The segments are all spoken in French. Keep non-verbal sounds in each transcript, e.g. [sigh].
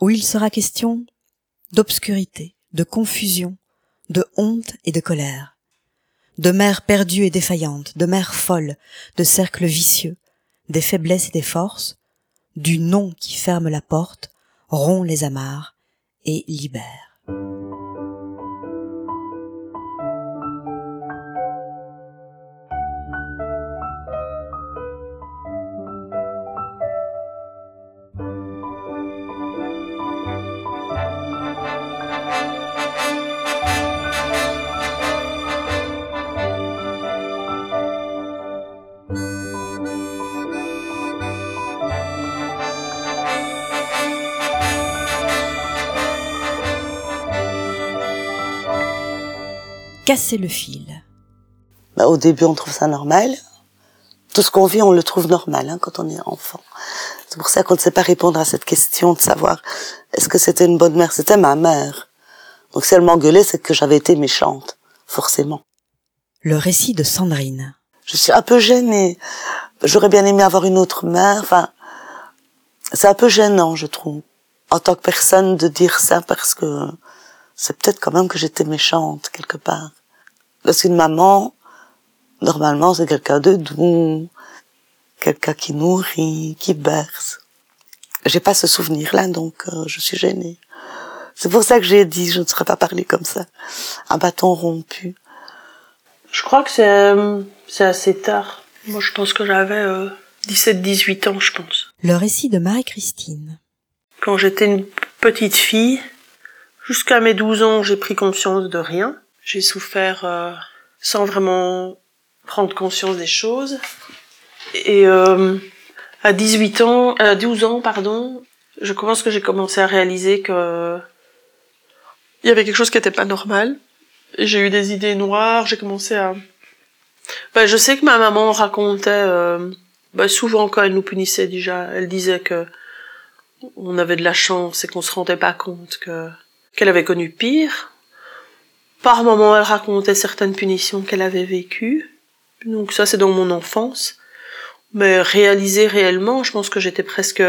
où il sera question d'obscurité, de confusion, de honte et de colère, de mères perdues et défaillantes, de mères folles, de cercles vicieux, des faiblesses et des forces, du non qui ferme la porte, rompt les amarres et libère. Casser le fil. Bah, au début, on trouve ça normal. Tout ce qu'on vit, on le trouve normal hein, quand on est enfant. C'est pour ça qu'on ne sait pas répondre à cette question de savoir est-ce que c'était une bonne mère? C'était ma mère. Donc si elle m'engueulait, c'est que j'avais été méchante, forcément. Le récit de Sandrine. Je suis un peu gênée. J'aurais bien aimé avoir une autre mère. Enfin, c'est un peu gênant, je trouve, en tant que personne, de dire ça parce que c'est peut-être quand même que j'étais méchante quelque part. Parce qu'une maman, normalement, c'est quelqu'un de doux, quelqu'un qui nourrit, qui berce. J'ai pas ce souvenir-là, donc euh, je suis gênée. C'est pour ça que j'ai dit, je ne serais pas parlé comme ça. Un bâton rompu. Je crois que c'est euh, c'est assez tard. Moi, je pense que j'avais 17-18 euh, ans, je pense. Le récit de Marie-Christine. Quand j'étais une petite fille, jusqu'à mes 12 ans, j'ai pris conscience de rien. J'ai souffert euh, sans vraiment prendre conscience des choses. Et euh, à 18 ans, à 12 ans, pardon, je pense que j'ai commencé à réaliser que il y avait quelque chose qui n'était pas normal. J'ai eu des idées noires, j'ai commencé à... Ben, je sais que ma maman racontait, euh, ben, souvent quand elle nous punissait déjà, elle disait que on avait de la chance et qu'on se rendait pas compte que qu'elle avait connu pire. Par moments, elle racontait certaines punitions qu'elle avait vécues. Donc ça, c'est dans mon enfance. Mais réaliser réellement, je pense que j'étais presque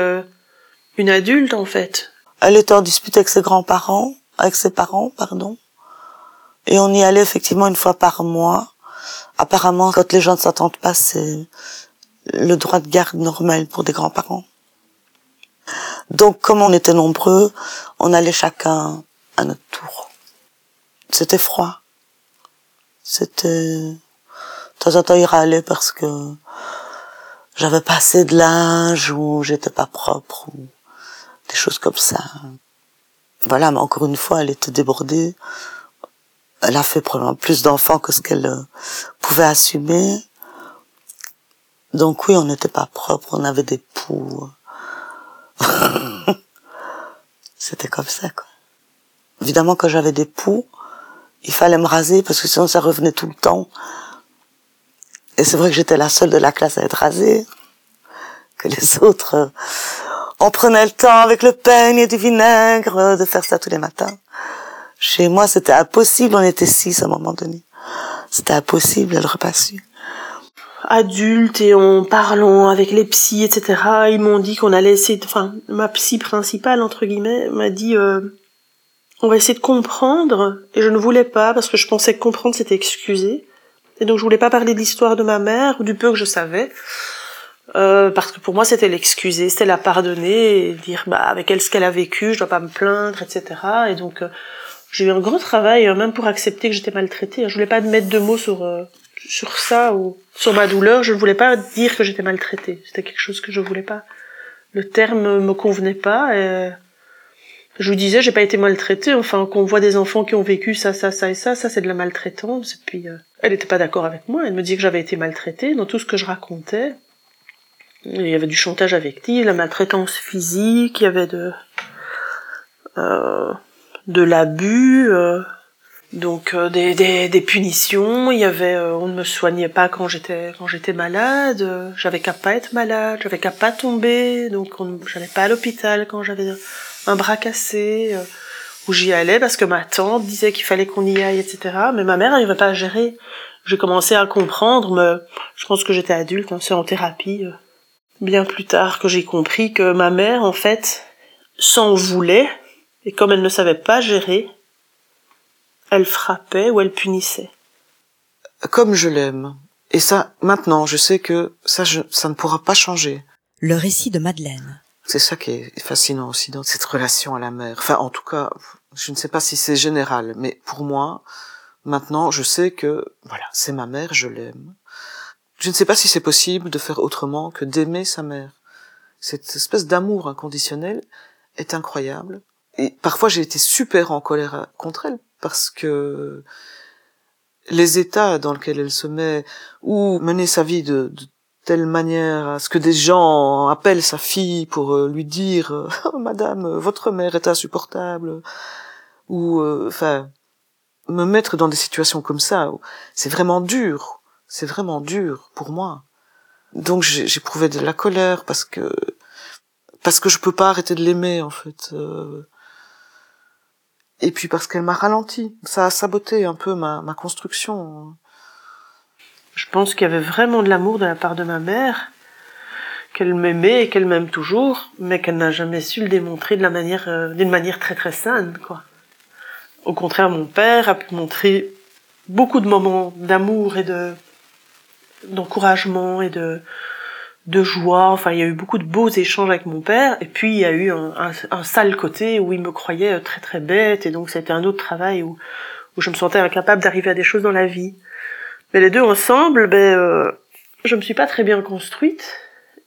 une adulte, en fait. Elle était en dispute avec ses grands-parents, avec ses parents, pardon. Et on y allait effectivement une fois par mois. Apparemment, quand les gens ne s'entendent pas, c'est le droit de garde normal pour des grands-parents. Donc, comme on était nombreux, on allait chacun à notre tour c'était froid. C'était, de temps en temps, il râlait parce que j'avais pas assez de linge ou j'étais pas propre ou des choses comme ça. Voilà, mais encore une fois, elle était débordée. Elle a fait probablement plus d'enfants que ce qu'elle euh, pouvait assumer. Donc oui, on n'était pas propre, on avait des poux. [laughs] C'était comme ça, quoi. Évidemment, quand j'avais des poux, il fallait me raser parce que sinon ça revenait tout le temps. Et c'est vrai que j'étais la seule de la classe à être rasée. Que les [laughs] autres, euh, on prenait le temps avec le peigne et du vinaigre euh, de faire ça tous les matins. Chez moi, c'était impossible. On était six à un moment donné. C'était impossible, elle repassue. Adulte et en parlant avec les psys, etc., ils m'ont dit qu'on allait essayer, enfin, ma psy principale, entre guillemets, m'a dit, euh, on va essayer de comprendre, et je ne voulais pas, parce que je pensais que comprendre c'était excuser. Et donc je voulais pas parler de l'histoire de ma mère, ou du peu que je savais, euh, parce que pour moi c'était l'excuser, c'était la pardonner, et dire bah avec elle ce qu'elle a vécu, je dois pas me plaindre, etc. Et donc euh, j'ai eu un gros travail, euh, même pour accepter que j'étais maltraitée. Je voulais pas mettre de mots sur sur ça ou sur ma douleur. Je ne voulais pas dire que j'étais maltraitée. C'était quelque chose que je voulais pas. Le terme me convenait pas. Et je vous disais, j'ai pas été maltraitée. Enfin, qu'on voit des enfants qui ont vécu ça, ça, ça et ça, ça c'est de la maltraitance. Et puis, euh, elle était pas d'accord avec moi. Elle me disait que j'avais été maltraitée dans tout ce que je racontais. Il y avait du chantage affectif, la maltraitance physique, il y avait de euh, de l'abus, euh, donc euh, des, des, des, punitions. Il y avait, euh, on ne me soignait pas quand j'étais quand j'étais malade. j'avais qu'à pas être malade, j'avais qu'à pas tomber, donc j'allais pas à l'hôpital quand j'avais un bras cassé, euh, où j'y allais parce que ma tante disait qu'il fallait qu'on y aille, etc. Mais ma mère n'arrivait pas à gérer. J'ai commencé à comprendre, mais je pense que j'étais adulte, hein, c'est en thérapie, euh, bien plus tard que j'ai compris que ma mère, en fait, s'en voulait, et comme elle ne savait pas gérer, elle frappait ou elle punissait. Comme je l'aime. Et ça, maintenant, je sais que ça, je, ça ne pourra pas changer. Le récit de Madeleine. C'est ça qui est fascinant aussi dans cette relation à la mère. Enfin, en tout cas, je ne sais pas si c'est général, mais pour moi, maintenant, je sais que, voilà, c'est ma mère, je l'aime. Je ne sais pas si c'est possible de faire autrement que d'aimer sa mère. Cette espèce d'amour inconditionnel est incroyable. Et parfois, j'ai été super en colère contre elle parce que les états dans lesquels elle se met, ou mener sa vie de, telle manière à ce que des gens appellent sa fille pour euh, lui dire euh, [laughs] Madame, votre mère est insupportable, ou euh, enfin me mettre dans des situations comme ça, c'est vraiment dur, c'est vraiment dur pour moi. Donc j'éprouvais de la colère parce que parce que je peux pas arrêter de l'aimer en fait et puis parce qu'elle m'a ralenti. Ça a saboté un peu ma, ma construction. Je pense qu'il y avait vraiment de l'amour de la part de ma mère, qu'elle m'aimait et qu'elle m'aime toujours, mais qu'elle n'a jamais su le démontrer de la manière, euh, d'une manière très très saine, quoi. Au contraire, mon père a pu montrer beaucoup de moments d'amour et de d'encouragement et de de joie. Enfin, il y a eu beaucoup de beaux échanges avec mon père. Et puis, il y a eu un, sale côté où il me croyait euh, très très bête. Et donc, c'était un autre travail où, où je me sentais incapable d'arriver à des choses dans la vie. Mais les deux ensemble, ben, euh, je me suis pas très bien construite.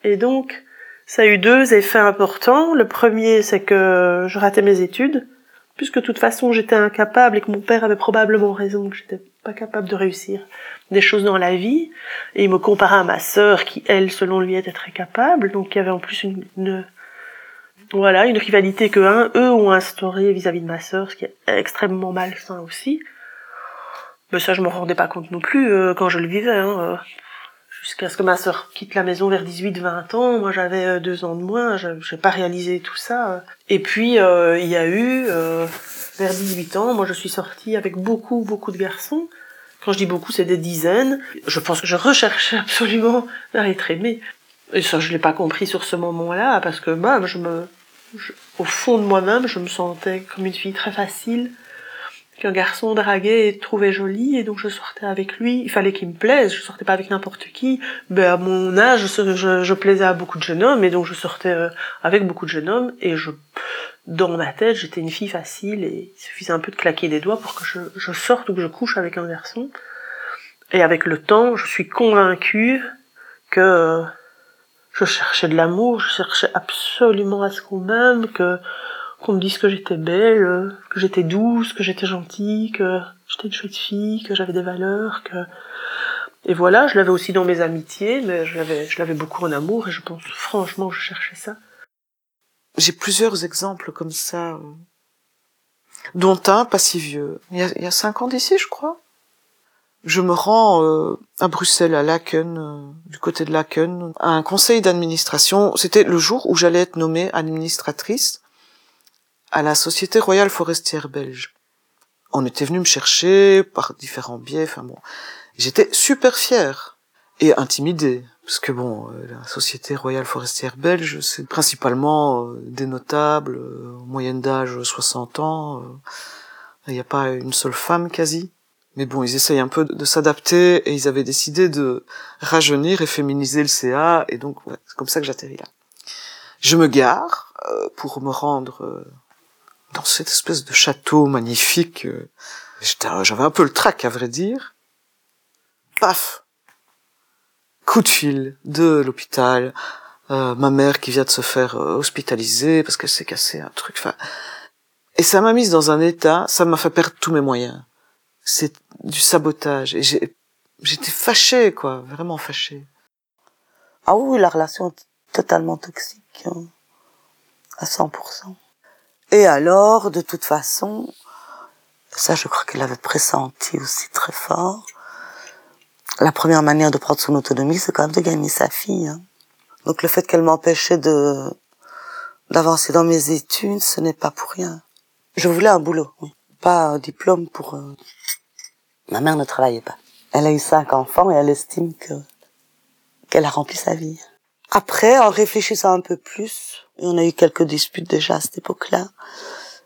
Et donc, ça a eu deux effets importants. Le premier, c'est que je ratais mes études. Puisque de toute façon, j'étais incapable et que mon père avait probablement raison que j'étais pas capable de réussir des choses dans la vie, et il me comparait à ma sœur qui, elle, selon lui, était très capable, donc il y avait en plus une, voilà, une rivalité que un, eux ont instauré vis-à-vis de ma sœur, ce qui est extrêmement malsain aussi. Mais ça, je m'en rendais pas compte non plus euh, quand je le vivais, hein, euh, jusqu'à ce que ma sœur quitte la maison vers 18-20 ans. Moi, j'avais euh, deux ans de moins, je n'ai pas réalisé tout ça. Et puis, il y a eu, vers 18 ans, moi, je suis sortie avec beaucoup, beaucoup de garçons. Quand je dis beaucoup, c'est des dizaines. Je pense que je recherchais absolument [laughs] à être aimée. Et ça, je l'ai pas compris sur ce moment-là, parce que bah, je me, au fond de moi-même, je me sentais comme une fille très facile, qu'un garçon draguait et trouvait jolie, et donc je sortais avec lui. Il fallait qu'il me plaise, je sortais pas avec n'importe qui. Ben, à mon âge, je, plaisais à beaucoup de jeunes hommes, et donc je sortais euh, avec beaucoup de jeunes hommes, et je, dans ma tête, j'étais une fille facile et il suffisait un peu de claquer des doigts pour que je, je, sorte ou que je couche avec un garçon. Et avec le temps, je suis convaincue que je cherchais de l'amour, je cherchais absolument à ce qu'on m'aime, que qu'on me dise que j'étais belle, que j'étais douce, que j'étais gentille, que j'étais une chouette fille, que j'avais des valeurs, que et voilà, je l'avais aussi dans mes amitiés, mais je l'avais je l'avais beaucoup en amour et je pense franchement je cherchais ça. J'ai plusieurs exemples comme ça, euh, dont un pas si vieux. Il y a, il y a cinq ans d'ici, je crois. Je me rends euh, à Bruxelles, à Laken, euh, du côté de Laken, à un conseil d'administration. C'était le jour où j'allais être nommée administratrice à la Société Royale Forestière Belge. On était venu me chercher par différents biais, enfin bon. J'étais super fière et intimidée. Parce que bon, euh, la Société Royale Forestière Belge, c'est principalement euh, des notables, euh, moyenne d'âge 60 ans. Il n'y a pas une seule femme quasi. Mais bon, ils essayent un peu de, s'adapter et ils avaient décidé de rajeunir et féminiser le CA. Et donc, c'est comme ça que j'atterris là. Je me gare pour me rendre dans cette espèce de château magnifique. J'avais un peu le trac, à vrai dire. Paf coup de fil de l'hôpital, euh, ma mère qui vient de se faire euh, hospitaliser parce qu'elle s'est cassé un truc. Enfin, et ça m'a mise dans un état, ça m'a fait perdre tous mes moyens. C'est du sabotage et j'étais fâchée quoi, vraiment fâchée. Ah oui, la relation est totalement toxique, hein, à 100%. Et alors, de toute façon, ça je crois qu'elle avait pressenti aussi très fort, la première manière de prendre son autonomie, c'est quand même de gagner sa fille. Hein. Donc le fait qu'elle m'empêchait de d'avancer dans mes études, ce n'est pas pour rien. Je voulais un boulot, oui. pas un diplôme pour. Euh, ma mère ne travaillait pas. Elle a eu cinq enfants et elle estime que qu'elle a rempli sa vie. Après, en réfléchissant un peu plus, Et on a eu quelques disputes déjà à cette époque-là.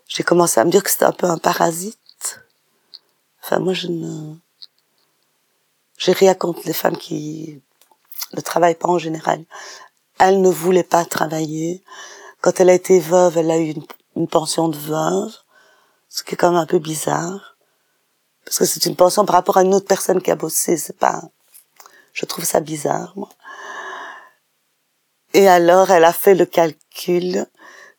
J'ai commencé à me dire que c'était un peu un parasite. Enfin, moi, je ne, j'ai rien contre les femmes qui ne travaillent pas en général. Elle ne voulait pas travailler. Quand elle a été veuve, elle a eu une, pension de veuve, ce qui est quand même un peu bizarre. Parce que c'est une pension par rapport à une autre personne qui a bossé, c'est pas, je trouve ça bizarre, moi. Et alors, elle a fait le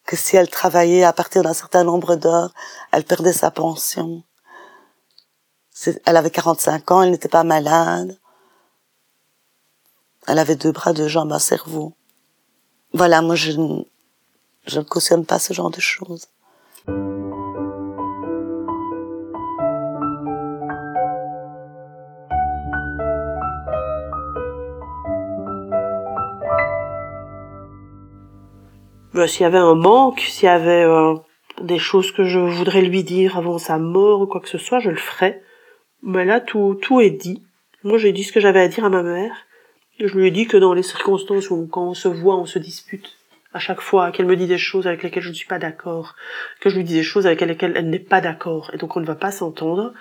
que si elle travaillait à partir d'un certain nombre d'heures, elle perdait sa pension. Elle avait 45 ans, elle n'était pas malade. Elle avait deux bras, deux jambes, un cerveau. Voilà, moi, je, je ne cautionne pas ce genre de choses. Bah, s'il y avait un manque, s'il y avait euh, des choses que je voudrais lui dire avant sa mort ou quoi que ce soit, je le ferais. Mais là, tout, tout est dit. Moi, j'ai dit ce que j'avais à dire à ma mère. Je lui ai dit que dans les circonstances où quand on se voit, on se dispute à chaque fois, qu'elle me dit des choses avec lesquelles je ne suis pas d'accord, que je lui dis des choses avec lesquelles elle n'est pas d'accord, et donc on ne va pas s'entendre,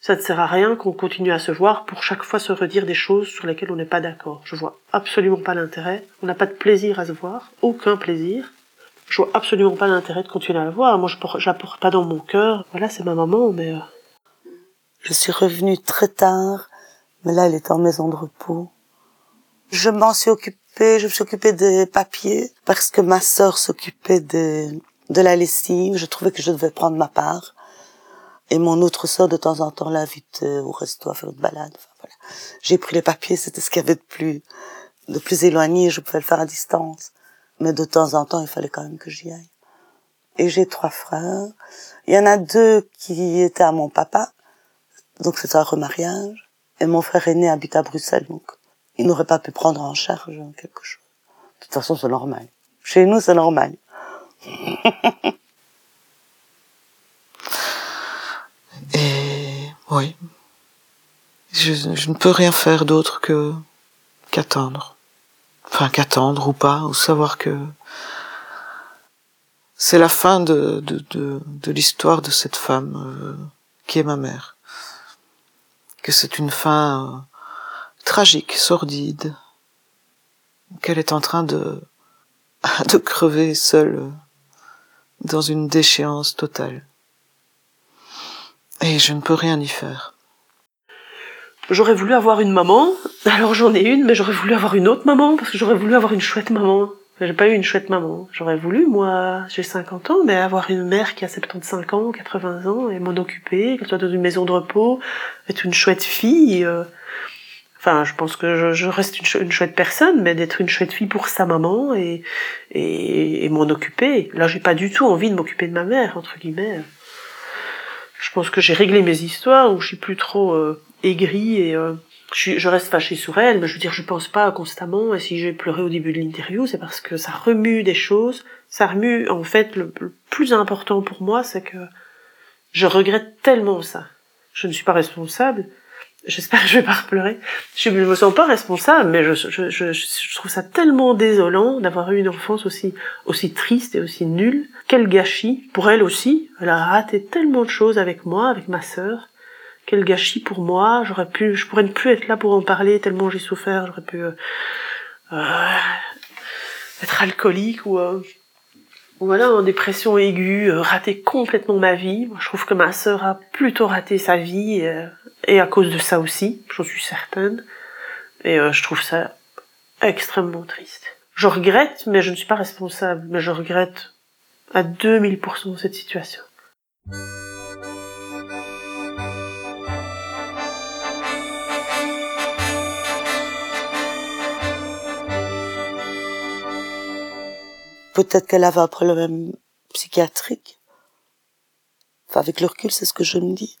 ça ne sert à rien qu'on continue à se voir pour chaque fois se redire des choses sur lesquelles on n'est pas d'accord. Je vois absolument pas l'intérêt. On n'a pas de plaisir à se voir, aucun plaisir. Je vois absolument pas l'intérêt de continuer à la voir. Moi, je pas dans mon cœur. Voilà, c'est ma maman, mais. Euh, je suis revenue très tard, mais là, elle est en maison de repos. Je m'en suis occupée, je me suis occupée des papiers parce que ma sœur s'occupait de, de la lessive. Je trouvais que je devais prendre ma part. Et mon autre sœur, de temps en temps, l'invite au resto à faire une balade. Voilà. J'ai pris les papiers, c'était ce qu'il y avait de plus, de plus éloigné, je pouvais le faire à distance. Mais de temps en temps, il fallait quand même que j'y aille. Et j'ai trois frères. Il y en a deux qui étaient à mon papa. Donc c'est un remariage. Et mon frère aîné habite à Bruxelles, donc il n'aurait pas pu prendre en charge quelque chose. De toute façon, c'est normal. Chez nous, c'est normal. [laughs] oui, je, ne peux rien faire d'autre que qu'attendre. Enfin, qu'attendre ou pas, ou savoir que c'est la fin de, de, de, de l'histoire de cette femme euh, qui est ma mère. Que c'est une fin euh, tragique, sordide, qu'elle est en train de, [laughs] de crever seule dans une déchéance totale. Et je ne peux rien y faire. J'aurais voulu avoir une maman, alors j'en ai une, mais j'aurais voulu avoir une autre maman, parce que j'aurais voulu avoir une chouette maman. J'ai pas eu une chouette maman. J'aurais voulu, moi, j'ai 50 ans, mais avoir une mère qui a 75 ans, 80 ans, et m'en occuper, qu'elle soit dans une maison de repos, être une chouette fille. Euh. Enfin, je pense que je, reste une, chouette personne, mais d'être une chouette fille pour sa maman et, et, et m'en occuper. Là, j'ai pas du tout envie de m'occuper de ma mère, entre guillemets je pense que j'ai réglé mes histoires où je suis plus trop euh, aigrie et euh, je, je, reste fâchée sur elle, mais je veux dire, je pense pas constamment. Et si j'ai pleuré au début de l'interview, c'est parce que ça remue des choses. Ça remue, en fait, le, le plus important pour moi, c'est que je regrette tellement ça. Je ne suis pas responsable, J'espère que je vais pas pleurer. Je, me sens pas responsable, mais je, je, je, je trouve ça tellement désolant d'avoir eu une enfance aussi, aussi triste et aussi nulle. Quel gâchis pour elle aussi. Elle a raté tellement de choses avec moi, avec ma sœur. Quel gâchis pour moi. J'aurais pu, je pourrais ne plus être là pour en parler tellement j'ai souffert. J'aurais pu euh, euh, être alcoolique ou euh, voilà, en dépression aiguë, euh, rater complètement ma vie. Moi, je trouve que ma sœur a plutôt raté sa vie, euh, et à cause de ça aussi, j'en suis certaine. Et euh, je trouve ça extrêmement triste. Je regrette, mais je ne suis pas responsable, mais je regrette à 2000% cette situation. Peut-être qu'elle avait un problème psychiatrique. Enfin, avec le recul, c'est ce que je me dis.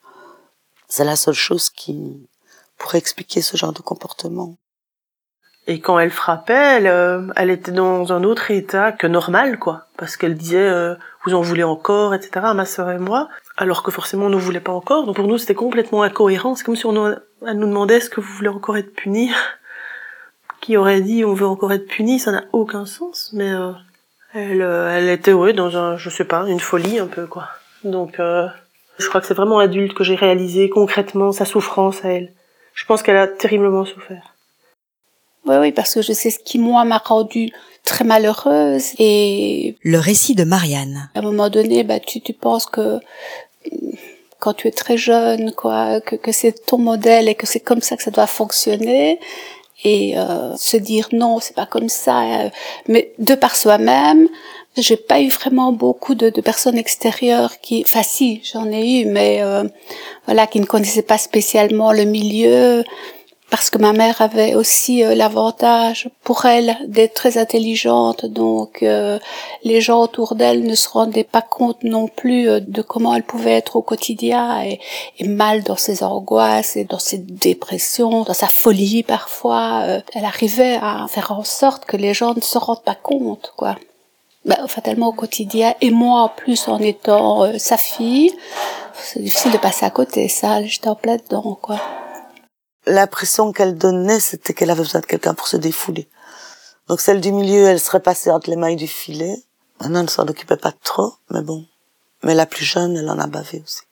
C'est la seule chose qui pourrait expliquer ce genre de comportement. Et quand elle frappait, elle, euh, elle était dans un autre état que normal, quoi. Parce qu'elle disait, euh, vous en voulez encore, etc., ma sœur et moi. Alors que forcément, on ne voulait pas encore. Donc pour nous, c'était complètement incohérent. C'est comme si on, elle nous demandait, est-ce que vous voulez encore être puni [laughs] Qui aurait dit, on veut encore être puni Ça n'a aucun sens. Mais euh, Elle, euh, elle était ouais dans un, je sais pas, une folie un peu quoi. Donc, euh, je crois que c'est vraiment adulte que j'ai réalisé concrètement sa souffrance à elle. Je pense qu'elle a terriblement souffert. Oui, oui, parce que je sais ce qui moi m'a rendue très malheureuse et Le récit de Marianne. à un moment donné, bah, tu, tu penses que quand tu es très jeune, quoi, que, que c'est ton modèle et que c'est comme ça que ça doit fonctionner, et euh, se dire non, c'est pas comme ça. euh, mais de par soi-même, j'ai pas eu vraiment beaucoup de, de personnes extérieures qui, enfin si, j'en ai eu, mais euh, voilà, qui ne connaissaient pas spécialement le milieu parce que ma mère avait aussi euh, l'avantage pour elle d'être très intelligente, donc euh, les gens autour d'elle ne se rendaient pas compte non plus euh, de comment elle pouvait être au quotidien et, et mal dans ses angoisses et dans ses dépressions, dans sa folie parfois. euh, elle arrivait à faire en sorte que les gens ne se rendent pas compte, quoi. Ben, fatalement au quotidien et moi en plus en étant euh, sa fille, c'est difficile de passer à côté. Ça, j'étais en plein dedans, quoi. L'impression qu'elle donnait, c'était qu'elle avait besoin de quelqu'un pour se défouler. Donc celle du milieu, elle serait passée entre les mailles du filet. Maintenant, elle ne s'en occupait pas trop, mais bon. Mais la plus jeune, elle en a bavé aussi.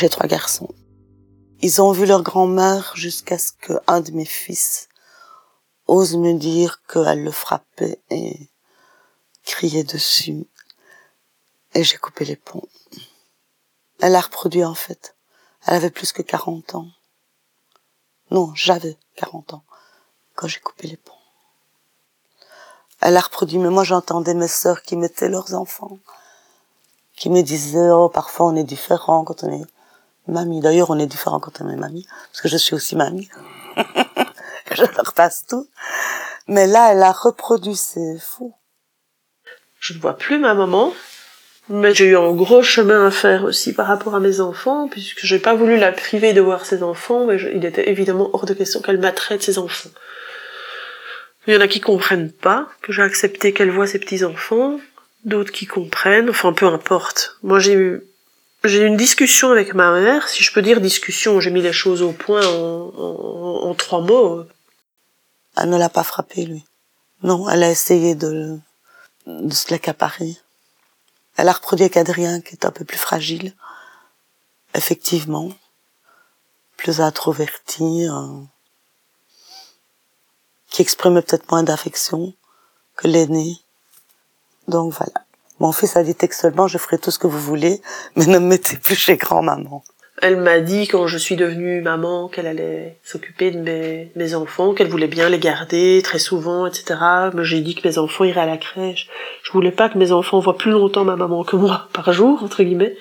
J'ai trois garçons. Ils ont vu leur grand-mère jusqu'à ce que un de mes fils ose me dire qu'elle le frappait et criait dessus. Et j'ai coupé les ponts. Elle a reproduit en fait. Elle avait plus que 40 ans. Non, j'avais 40 ans quand j'ai coupé les ponts. Elle a reproduit, mais moi j'entendais mes sœurs qui mettaient leurs enfants, qui me disaient, oh, parfois on est différent quand on est mamie. D'ailleurs, on est différent quand on est mamie, parce que je suis aussi mamie. [laughs] je leur passe tout. Mais là, elle a reproduit, c'est fou. Je ne vois plus ma maman, mais j'ai eu un gros chemin à faire aussi par rapport à mes enfants, puisque j'ai pas voulu la priver de voir ses enfants, mais je- il était évidemment hors de question qu'elle maltraite ses enfants. Il y en a qui comprennent pas que j'ai accepté qu'elle voit ses petits enfants, d'autres qui comprennent, enfin peu importe. Moi j'ai eu j'ai eu une discussion avec ma mère, si je peux dire discussion, j'ai mis les choses au point en, en, trois mots. Elle ne l'a pas frappé, lui. Non, elle a essayé de, de se l'accaparer. Elle a reproduit avec Adrien, qui est un peu plus fragile. Effectivement. Plus introverti. euh, qui exprimait peut-être moins d'affection que l'aîné. Donc voilà. Mon fils a dit textuellement, je ferai tout ce que vous voulez, mais ne me mettez plus chez grand-maman. Elle m'a dit quand je suis devenue maman qu'elle allait s'occuper de mes, mes enfants, qu'elle voulait bien les garder très souvent, etc. Mais j'ai dit que mes enfants iraient à la crèche. Je voulais pas que mes enfants voient plus longtemps ma maman que moi [laughs] par jour, entre guillemets.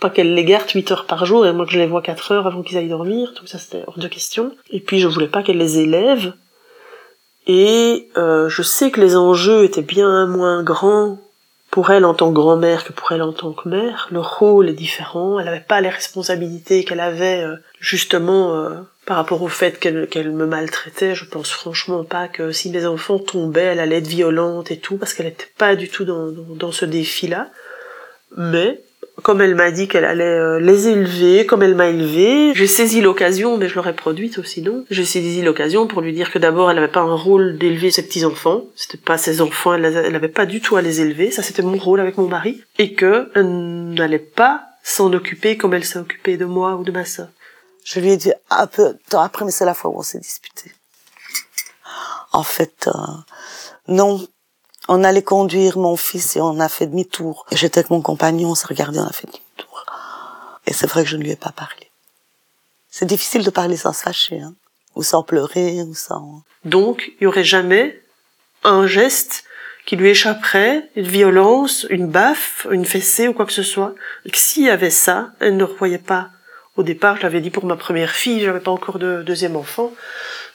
Pas qu'elle les garde 8 heures par jour et moi que je les vois 4 heures avant qu'ils aillent dormir. Tout ça c'était hors de question. Et puis je voulais pas qu'elle les élève. Et euh, je sais que les enjeux étaient bien moins grands pour elle en tant que grand-mère que pour elle en tant que mère. Le rôle est différent. Elle n'avait pas les responsabilités qu'elle avait euh, justement euh, par rapport au fait qu'elle me maltraitait. Je pense franchement pas que si mes enfants tombaient, elle allait être violente et tout, parce qu'elle n'était pas du tout dans, dans, dans ce défi-là. Mais comme elle m'a dit qu'elle allait euh, les élever, comme elle m'a élevé, j'ai saisi l'occasion, mais je l'aurais produite aussi, non J'ai saisi l'occasion pour lui dire que d'abord, elle n'avait pas un rôle d'élever ses petits-enfants, c'était pas ses enfants, elle n'avait pas du tout à les élever, ça c'était mon rôle avec mon mari, et que elle n'allait pas s'en occuper comme elle s'est occupée de moi ou de ma sœur. Je lui ai dit un peu de temps après, mais c'est la fois où on s'est disputé. En fait, euh, non. On allait conduire mon fils et on a fait demi-tour. J'étais avec mon compagnon, on s'est regardé, on a fait demi-tour. Et c'est vrai que je ne lui ai pas parlé. C'est difficile de parler sans se fâcher, hein. Ou sans pleurer, ou sans... Donc, il y aurait jamais un geste qui lui échapperait, une violence, une baffe, une fessée ou quoi que ce soit? Et s'il y avait ça, elle ne revoyait pas. Au départ, je l'avais dit pour ma première fille, j'avais pas encore de deuxième enfant.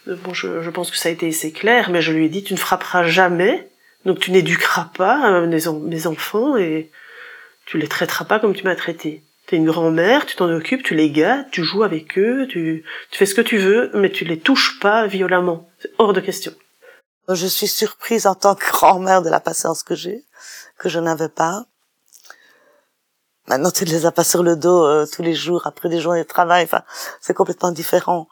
Euh, Bon, je pense que ça a été assez clair, mais je lui ai dit, tu ne frapperas jamais, donc tu n'éduqueras pas euh, mes, en- mes enfants et tu les traiteras pas comme tu m'as traité. T'es une grand-mère, tu t'en occupes, tu les gâtes, tu joues avec eux, tu, tu fais ce que tu veux, mais tu les touches pas violemment. C'est hors de question. Je suis surprise en tant que grand-mère de la patience que j'ai, que je n'avais pas. Maintenant, tu ne les as pas sur le dos euh, tous les jours après des journées de travail. Enfin, c'est complètement différent.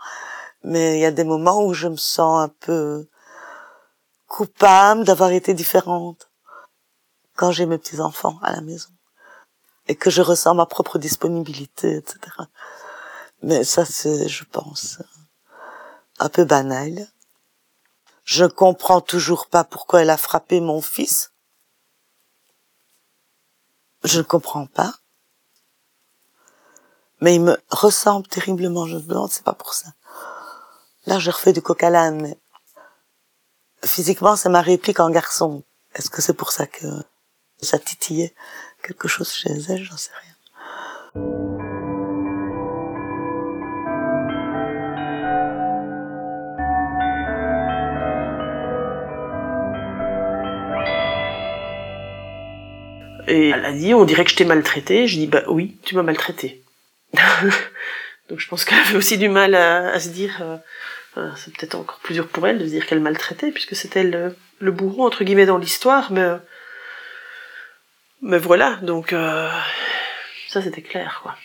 Mais il y a des moments où je me sens un peu coupable d'avoir été différente quand j'ai mes petits enfants à la maison et que je ressens ma propre disponibilité, etc. Mais ça, c'est, je pense, un peu banal. Je comprends toujours pas pourquoi elle a frappé mon fils. Je ne comprends pas. Mais il me ressemble terriblement, je me demande, c'est pas pour ça. Là, je refais du coq à mais physiquement, c'est ma réplique en garçon. Est-ce que c'est pour ça que ça titillait quelque chose chez elle? J'en sais rien. Et elle a dit, on dirait que je t'ai maltraité. Je dis, bah oui, tu m'as maltraité. [laughs] Donc je pense qu'elle avait aussi du mal à, se dire, euh, euh, c'est peut-être encore plus dur pour elle de dire qu'elle maltraitait, puisque c'était le, le bourreau, entre guillemets, dans l'histoire, mais, mais voilà, donc euh, ça c'était clair, quoi.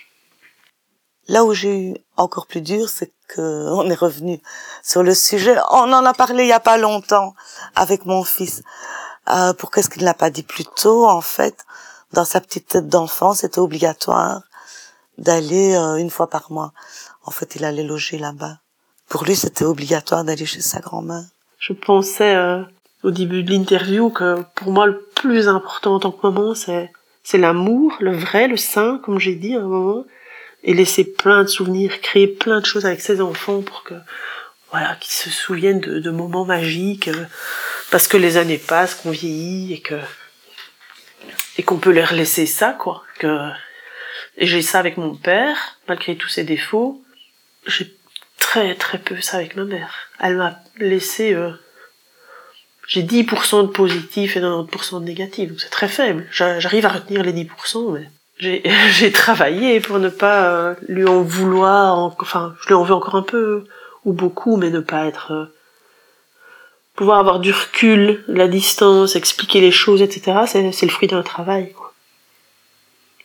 Là où j'ai eu encore plus dur, c'est que [laughs] on est revenu sur le sujet. On en a parlé il y a pas longtemps avec mon fils. Euh, pourquoi est-ce qu'il ne l'a pas dit plus tôt En fait, dans sa petite tête d'enfant, c'était obligatoire d'aller euh, une fois par mois. En fait, il allait loger là-bas. Pour lui, c'était obligatoire d'aller chez sa grand-mère. Je pensais euh, au début de l'interview que pour moi, le plus important en tant que maman, c'est c'est l'amour, le vrai, le sain, comme j'ai dit à un moment, et laisser plein de souvenirs, créer plein de choses avec ses enfants pour que voilà, qu'ils se souviennent de, de moments magiques, euh, parce que les années passent, qu'on vieillit et que et qu'on peut leur laisser ça, quoi. Que et j'ai ça avec mon père, malgré tous ses défauts. J'ai très très peu ça avec ma mère. Elle m'a laissé... Euh, j'ai 10% de positif et 90% de négatif, donc c'est très faible. J'arrive à retenir les 10%, mais [laughs] j'ai travaillé pour ne pas euh, lui en vouloir, enfin, je lui en veux encore un peu, ou beaucoup, mais ne pas être... Euh, pouvoir avoir du recul, la distance, expliquer les choses, etc., c'est le fruit d'un travail. Quoi.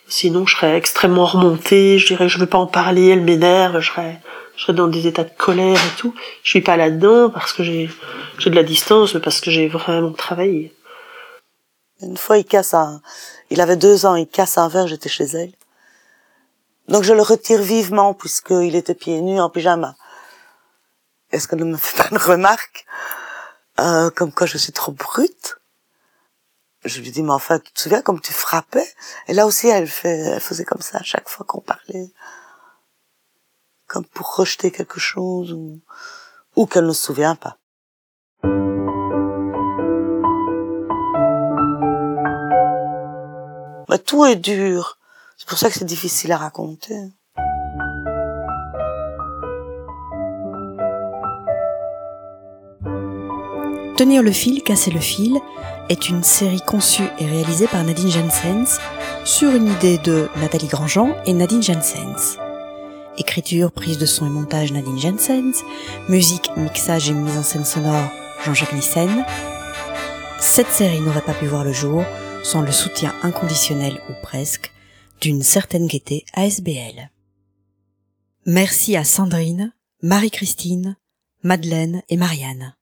Sinon, je serais extrêmement remontée, je dirais je veux pas en parler, elle m'énerve, je serais, je serais dans des états de colère et tout. Je suis pas là-dedans parce que j'ai, j'ai de la distance, mais parce que j'ai vraiment travaillé. Une fois, il casse un, il avait deux ans, il casse un verre, j'étais chez elle. Donc je le retire vivement puisqu'il était pieds nus en pyjama. Est-ce qu'elle ne me fait pas une remarque? Euh, comme quoi je suis trop brute je lui dis mais enfin tu te souviens comme tu frappais? Et là aussi elle fait elle faisait comme ça à chaque fois qu'on parlait comme pour rejeter quelque chose ou qu'elle ne se souvient pas. Mais tout est dur. C'est pour ça que c'est difficile à raconter. Tenir le fil, casser le fil est une série conçue et réalisée par Nadine Jensens sur une idée de Nathalie Grandjean et Nadine Jensens. Écriture, prise de son et montage Nadine Jensens, musique, mixage et mise en scène sonore Jean-Jacques Nissen. Cette série n'aurait pas pu voir le jour sans le soutien inconditionnel ou presque d'une certaine gaieté ASBL. Merci à Sandrine, Marie-Christine, Madeleine et Marianne.